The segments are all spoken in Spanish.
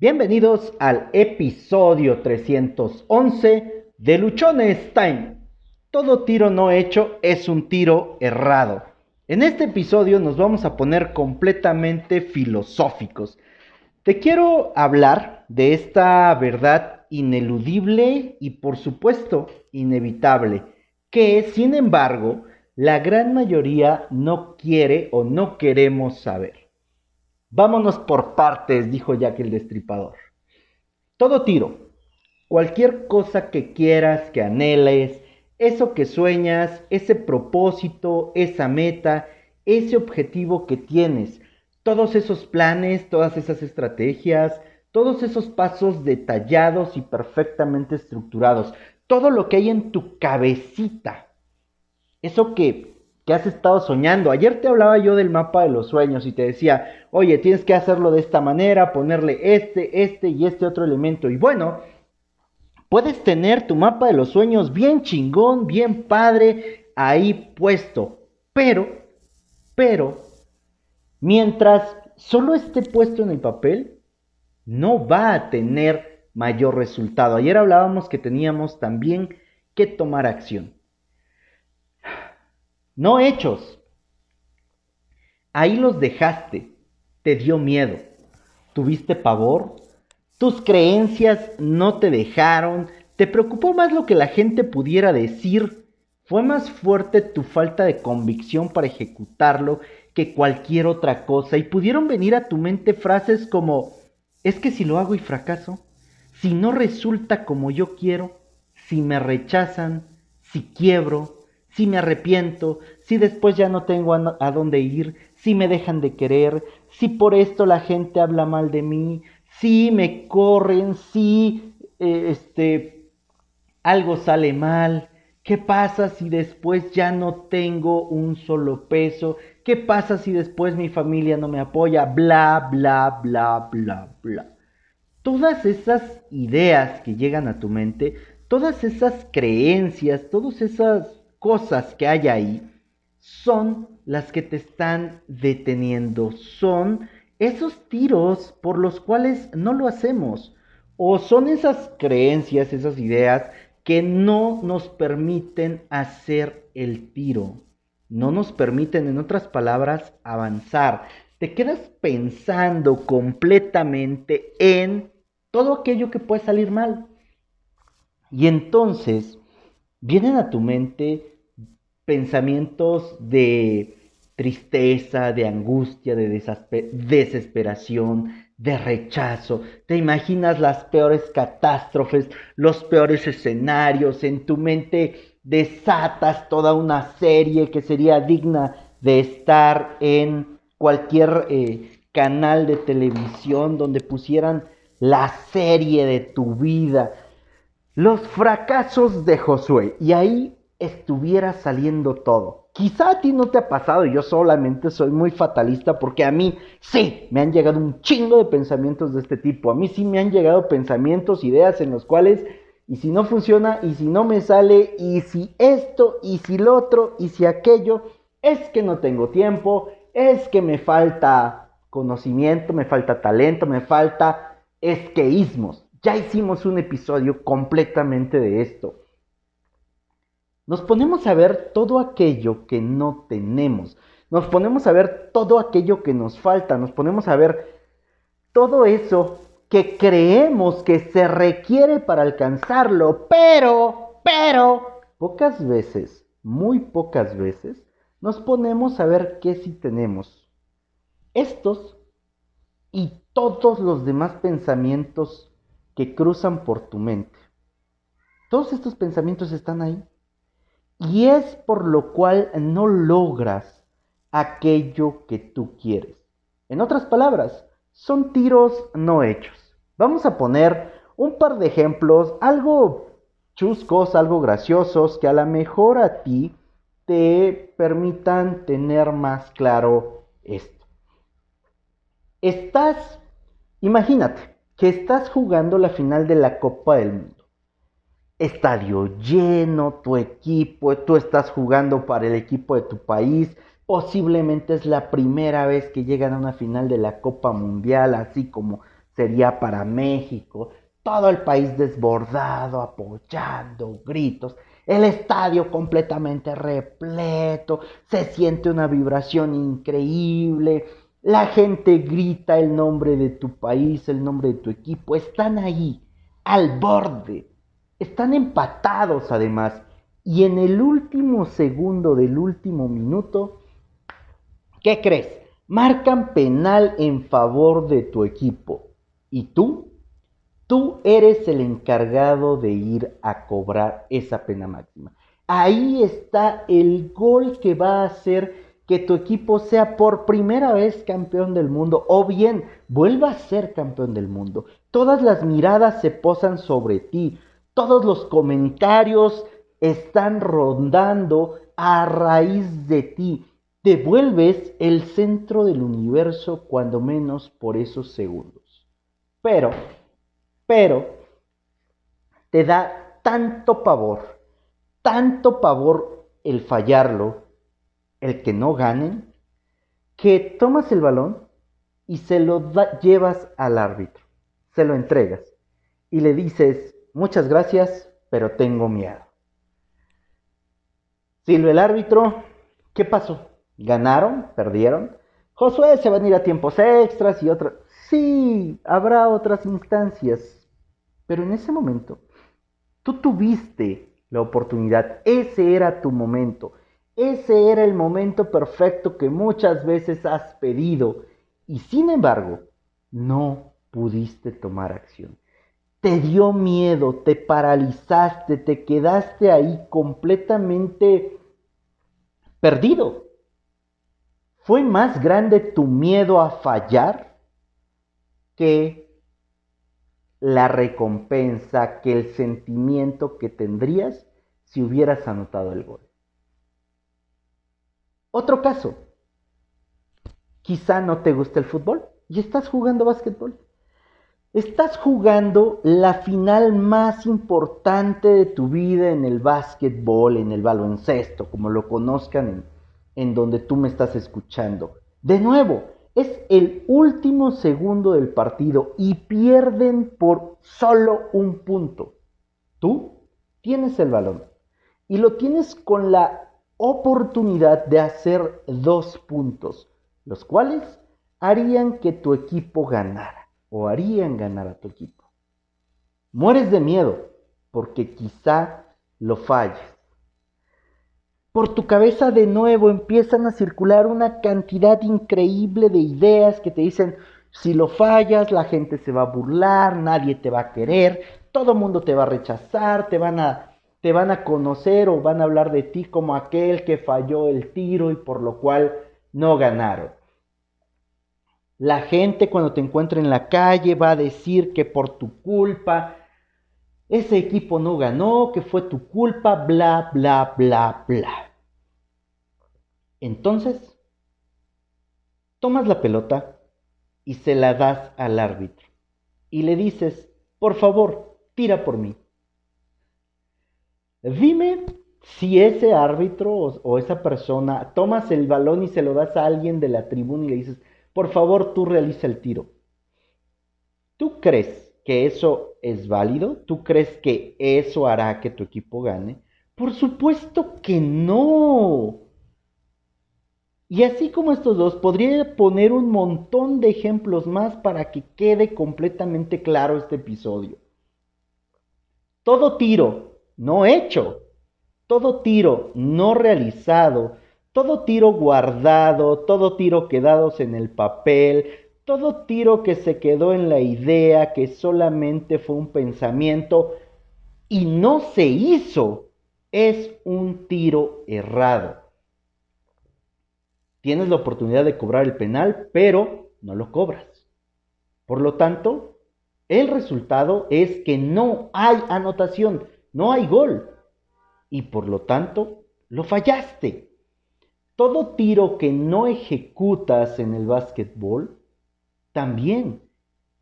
Bienvenidos al episodio 311 de Luchones Time. Todo tiro no hecho es un tiro errado. En este episodio nos vamos a poner completamente filosóficos. Te quiero hablar de esta verdad ineludible y por supuesto inevitable, que sin embargo la gran mayoría no quiere o no queremos saber. Vámonos por partes, dijo Jack el Destripador. Todo tiro, cualquier cosa que quieras, que anheles, eso que sueñas, ese propósito, esa meta, ese objetivo que tienes, todos esos planes, todas esas estrategias, todos esos pasos detallados y perfectamente estructurados, todo lo que hay en tu cabecita, eso que que has estado soñando. Ayer te hablaba yo del mapa de los sueños y te decía, oye, tienes que hacerlo de esta manera, ponerle este, este y este otro elemento. Y bueno, puedes tener tu mapa de los sueños bien chingón, bien padre, ahí puesto. Pero, pero, mientras solo esté puesto en el papel, no va a tener mayor resultado. Ayer hablábamos que teníamos también que tomar acción no hechos. Ahí los dejaste, te dio miedo, tuviste pavor, tus creencias no te dejaron, te preocupó más lo que la gente pudiera decir, fue más fuerte tu falta de convicción para ejecutarlo que cualquier otra cosa y pudieron venir a tu mente frases como, es que si lo hago y fracaso, si no resulta como yo quiero, si me rechazan, si quiebro, si me arrepiento, si después ya no tengo a, dónde ir, si me dejan de querer, si por esto la gente habla mal de mí, si me corren, si eh, este algo sale mal, ¿Qué pasa si después ya no tengo un solo peso? ¿Qué pasa si después mi familia no me apoya? Bla, bla, bla, bla, bla. Todas esas ideas que llegan a tu mente, todas esas creencias, todas esas cosas que hay ahí son las que te están deteniendo, son esos tiros por los cuales no lo hacemos, o son esas creencias, esas ideas que no nos permiten hacer el tiro, no nos permiten, en otras palabras, avanzar. Te quedas pensando completamente en todo aquello que puede salir mal. Y entonces vienen a tu mente pensamientos de tristeza, de angustia, de desesperación, de rechazo. Te imaginas las peores catástrofes, los peores escenarios. En tu mente desatas toda una serie que sería digna de estar en cualquier eh, canal de televisión donde pusieran la serie de tu vida los fracasos de Josué. Y ahí estuviera saliendo todo. Quizá a ti no te ha pasado, yo solamente soy muy fatalista porque a mí sí me han llegado un chingo de pensamientos de este tipo. A mí sí me han llegado pensamientos, ideas en los cuales, y si no funciona, y si no me sale, y si esto, y si lo otro, y si aquello, es que no tengo tiempo, es que me falta conocimiento, me falta talento, me falta esqueísmos. Ya hicimos un episodio completamente de esto. Nos ponemos a ver todo aquello que no tenemos. Nos ponemos a ver todo aquello que nos falta. Nos ponemos a ver todo eso que creemos que se requiere para alcanzarlo. Pero, pero, pocas veces, muy pocas veces, nos ponemos a ver qué sí tenemos. Estos y todos los demás pensamientos que cruzan por tu mente. Todos estos pensamientos están ahí. Y es por lo cual no logras aquello que tú quieres. En otras palabras, son tiros no hechos. Vamos a poner un par de ejemplos, algo chuscos, algo graciosos, que a lo mejor a ti te permitan tener más claro esto. Estás, imagínate, que estás jugando la final de la Copa del Mundo. Estadio lleno, tu equipo, tú estás jugando para el equipo de tu país. Posiblemente es la primera vez que llegan a una final de la Copa Mundial, así como sería para México, todo el país desbordado, apoyando, gritos, el estadio completamente repleto, se siente una vibración increíble, la gente grita el nombre de tu país, el nombre de tu equipo, están ahí, al borde, están empatados además, y en el último segundo del último minuto, ¿qué crees? Marcan penal en favor de tu equipo. ¿Y tú? Tú eres el encargado de ir a cobrar esa pena máxima. Ahí está el gol que va a hacer que tu equipo sea por primera vez campeón del mundo o bien vuelva a ser campeón del mundo. Todas las miradas se posan sobre ti, todos los comentarios están rondando a raíz de ti. Te vuelves el centro del universo cuando menos por esos segundos. Pero pero te da tanto pavor, tanto pavor el fallarlo, el que no ganen, que tomas el balón y se lo llevas al árbitro, se lo entregas y le dices, muchas gracias, pero tengo miedo. Silve el árbitro, ¿qué pasó? ¿Ganaron? ¿Perdieron? Josué se van a ir a tiempos extras y otras. Sí, habrá otras instancias, pero en ese momento, tú tuviste la oportunidad, ese era tu momento, ese era el momento perfecto que muchas veces has pedido y sin embargo no pudiste tomar acción. Te dio miedo, te paralizaste, te quedaste ahí completamente perdido. ¿Fue más grande tu miedo a fallar que la recompensa que el sentimiento que tendrías si hubieras anotado el gol. Otro caso, quizá no te guste el fútbol y estás jugando básquetbol. Estás jugando la final más importante de tu vida en el básquetbol, en el baloncesto, como lo conozcan en, en donde tú me estás escuchando. De nuevo, es el último segundo del partido y pierden por solo un punto. Tú tienes el balón y lo tienes con la oportunidad de hacer dos puntos, los cuales harían que tu equipo ganara o harían ganar a tu equipo. Mueres de miedo porque quizá lo falles por tu cabeza de nuevo empiezan a circular una cantidad increíble de ideas que te dicen, si lo fallas, la gente se va a burlar, nadie te va a querer, todo mundo te va a rechazar, te van a, te van a conocer o van a hablar de ti como aquel que falló el tiro y por lo cual no ganaron. La gente cuando te encuentre en la calle va a decir que por tu culpa ese equipo no ganó, que fue tu culpa, bla, bla, bla, bla. Entonces, tomas la pelota y se la das al árbitro y le dices, por favor, tira por mí. Dime si ese árbitro o, esa persona tomas el balón y se lo das a alguien de la tribuna y le dices, por favor, tú realiza el tiro. ¿Tú crees que eso es válido? ¿Tú crees que eso hará que tu equipo gane? Por supuesto que no. Y así como estos dos, podría poner un montón de ejemplos más para que quede completamente claro este episodio. Todo tiro no hecho, todo tiro no realizado, todo tiro guardado, todo tiro quedados en el papel, todo tiro que se quedó en la idea que solamente fue un pensamiento y no se hizo, es un tiro errado. Tienes la oportunidad de cobrar el penal, pero no lo cobras. Por lo tanto, el resultado es que no hay anotación, no hay gol. Y por lo tanto, lo fallaste. Todo tiro que no ejecutas en el básquetbol también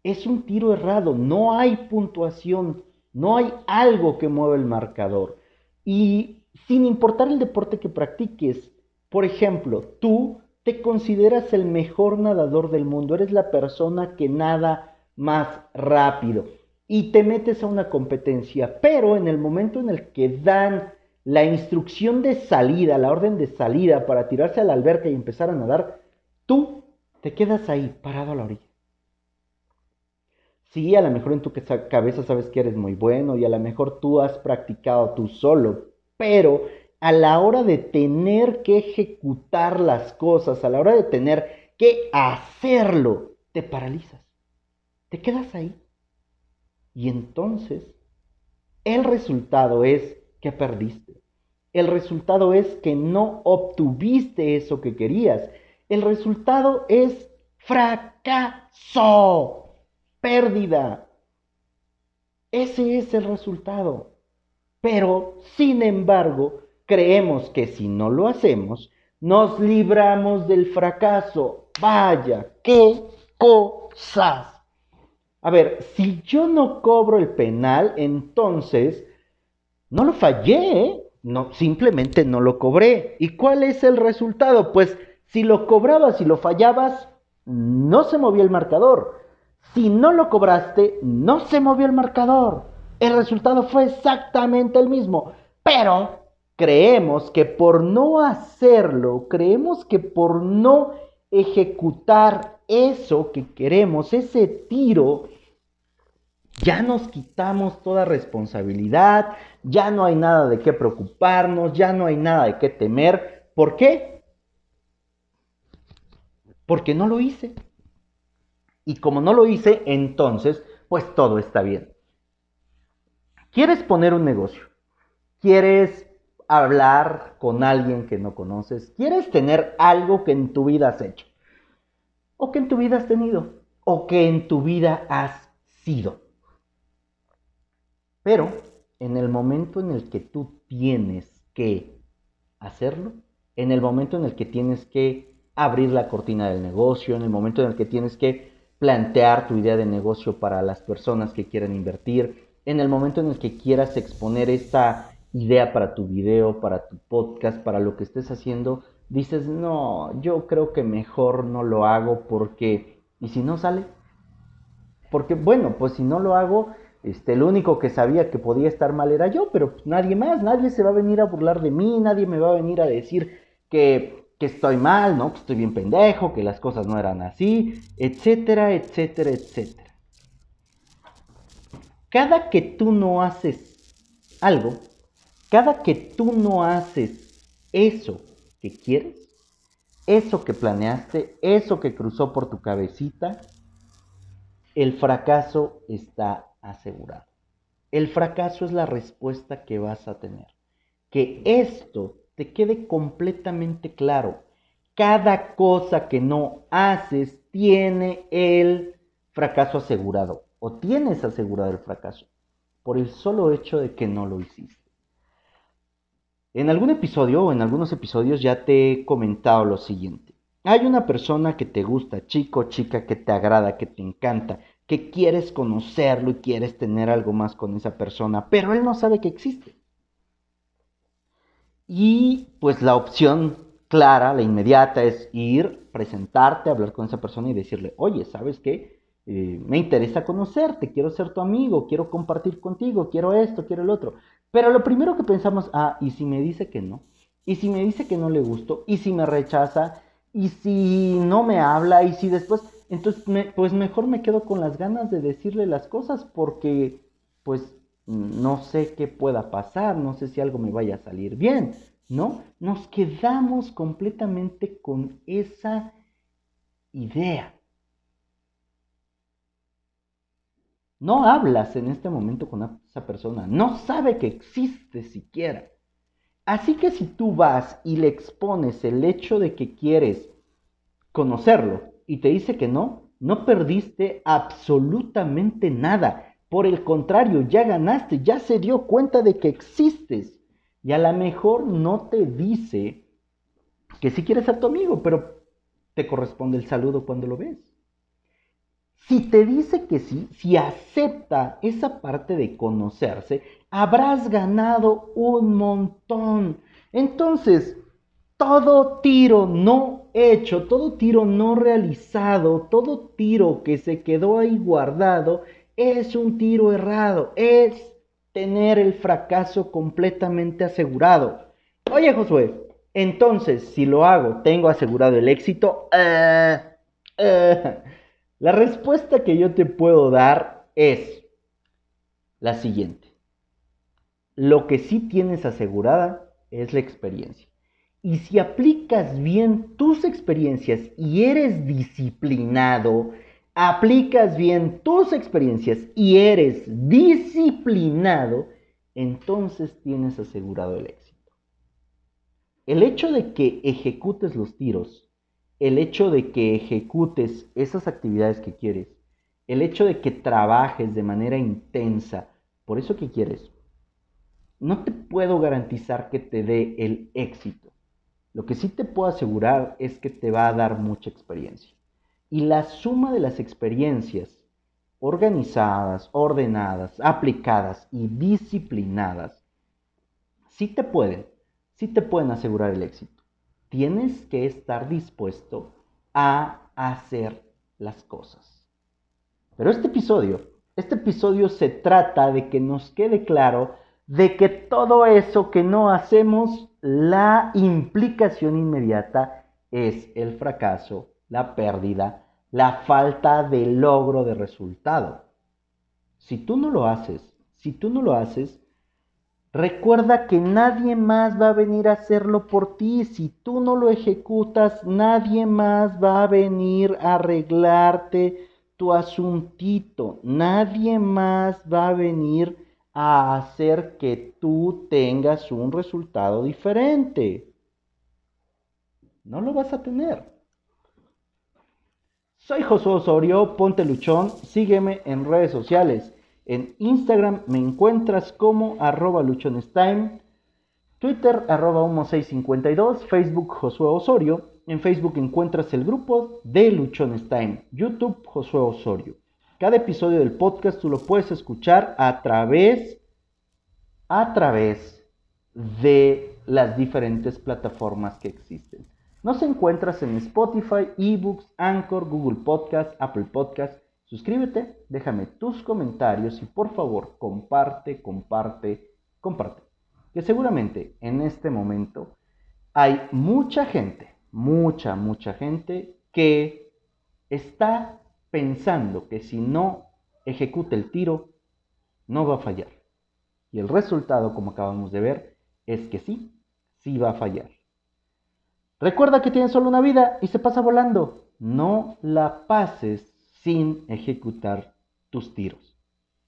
es un tiro errado. No hay puntuación, no hay algo que mueva el marcador. Y sin importar el deporte que practiques, por ejemplo, tú te consideras el mejor nadador del mundo, eres la persona que nada más rápido y te metes a una competencia, pero en el momento en el que dan la instrucción de salida, la orden de salida para tirarse a la alberca y empezar a nadar, tú te quedas ahí, parado a la orilla. Sí, a lo mejor en tu cabeza sabes que eres muy bueno y a lo mejor tú has practicado tú solo, pero a la hora de tener que ejecutar las cosas, a la hora de tener que hacerlo, te paralizas, te quedas ahí. Y entonces, el resultado es que perdiste. El resultado es que no obtuviste eso que querías. El resultado es fracaso, pérdida. Ese es el resultado. Pero, sin embargo, creemos que si no lo hacemos, nos libramos del fracaso. Vaya, qué cosas. A ver, si yo no cobro el penal, entonces no lo fallé, ¿eh? no, simplemente no lo cobré. ¿Y cuál es el resultado? Pues si lo cobrabas y lo fallabas, no se movía el marcador. Si no lo cobraste, no se movió el marcador. El resultado fue exactamente el mismo. Pero creemos que por no hacerlo, creemos que por no ejecutar eso que queremos, ese tiro, ya nos quitamos toda responsabilidad, ya no hay nada de qué preocuparnos, ya no hay nada de qué temer. ¿Por qué? Porque no lo hice. Y como no lo hice, entonces, pues todo está bien. ¿Quieres poner un negocio? ¿Quieres hablar con alguien que no conoces? ¿Quieres tener algo que en tu vida has hecho? ¿O que en tu vida has tenido? ¿O que en tu vida has sido? Pero en el momento en el que tú tienes que hacerlo, en el momento en el que tienes que abrir la cortina del negocio, en el momento en el que tienes que plantear tu idea de negocio para las personas que quieran invertir, en el momento en el que quieras exponer esta idea para tu video, para tu podcast, para lo que estés haciendo, dices, no, yo creo que mejor no lo hago porque, ¿y si no sale? Porque bueno, pues si no lo hago, este, el único que sabía que podía estar mal era yo, pero nadie más, nadie se va a venir a burlar de mí, nadie me va a venir a decir que, que estoy mal, ¿no? Que estoy bien pendejo, que las cosas no eran así, etcétera, etcétera, etcétera. Cada que tú no haces algo, cada que tú no haces eso que quieres, eso que planeaste, eso que cruzó por tu cabecita, el fracaso está asegurado. El fracaso es la respuesta que vas a tener. Que esto te quede completamente claro. Cada cosa que no haces tiene el fracaso asegurado o tienes asegurado el fracaso por el solo hecho de que no lo hiciste. En algún episodio o en algunos episodios ya te he comentado lo siguiente. Hay una persona que te gusta, chico, chica, que te agrada, que te encanta, que quieres conocerlo y quieres tener algo más con esa persona, pero él no sabe que existe. Y pues la opción clara, la inmediata, es ir, presentarte, hablar con esa persona y decirle, oye, ¿sabes qué? Eh, me interesa conocerte, quiero ser tu amigo, quiero compartir contigo, quiero esto, quiero el otro. Pero lo primero que pensamos, ah, ¿y si me dice que no? ¿Y si me dice que no le gusto? ¿Y si me rechaza? ¿Y si no me habla? ¿Y si después entonces, pues mejor me quedo con las ganas de decirle las cosas porque, pues, no sé qué pueda pasar, no sé si algo me vaya a salir bien, ¿no? Nos quedamos completamente con esa idea. No hablas en este momento con esa persona, no sabe que existe siquiera. Así que si tú vas y le expones el hecho de que quieres conocerlo, y te dice que no, no perdiste absolutamente nada. Por el contrario, ya ganaste, ya se dio cuenta de que existes. Y a lo mejor no te dice que sí quiere ser tu amigo, pero te corresponde el saludo cuando lo ves. Si te dice que sí, si acepta esa parte de conocerse, habrás ganado un montón. Entonces, todo tiro no hecho, todo tiro no realizado, todo tiro que se quedó ahí guardado, es un tiro errado, es tener el fracaso completamente asegurado. Oye Josué, entonces si lo hago, ¿tengo asegurado el éxito? Eh, eh. La respuesta que yo te puedo dar es la siguiente. Lo que sí tienes asegurada es la experiencia. Y si aplicas bien tus experiencias y eres disciplinado, aplicas bien tus experiencias y eres disciplinado, entonces tienes asegurado el éxito. El hecho de que ejecutes los tiros, el hecho de que ejecutes esas actividades que quieres, el hecho de que trabajes de manera intensa por eso que quieres, no te puedo garantizar que te dé el éxito. Lo que sí te puedo asegurar es que te va a dar mucha experiencia. Y la suma de las experiencias organizadas, ordenadas, aplicadas y disciplinadas, sí te pueden, sí te pueden asegurar el éxito. Tienes que estar dispuesto a hacer las cosas. Pero este episodio, este episodio se trata de que nos quede claro de que todo eso que no hacemos, la implicación inmediata es el fracaso la pérdida, la falta de logro de resultado. Si tú no lo haces, si tú no lo haces, recuerda que nadie más va a venir a hacerlo por ti. Si tú no lo ejecutas, nadie más va a venir a arreglarte tu asuntito. Nadie más va a venir a hacer que tú tengas un resultado diferente. No lo vas a tener. Soy Josué Osorio, ponte luchón, sígueme en redes sociales. En Instagram me encuentras como arroba luchonestime, Twitter arroba 1652, Facebook Josué Osorio. En Facebook encuentras el grupo de Luchonestime, YouTube Josué Osorio. Cada episodio del podcast tú lo puedes escuchar a través, a través de las diferentes plataformas que existen. Nos encuentras en Spotify, eBooks, Anchor, Google Podcast, Apple Podcast. Suscríbete, déjame tus comentarios y por favor comparte, comparte, comparte. Que seguramente en este momento hay mucha gente, mucha, mucha gente que está pensando que si no ejecuta el tiro, no va a fallar. Y el resultado, como acabamos de ver, es que sí, sí va a fallar. Recuerda que tienes solo una vida y se pasa volando. No la pases sin ejecutar tus tiros.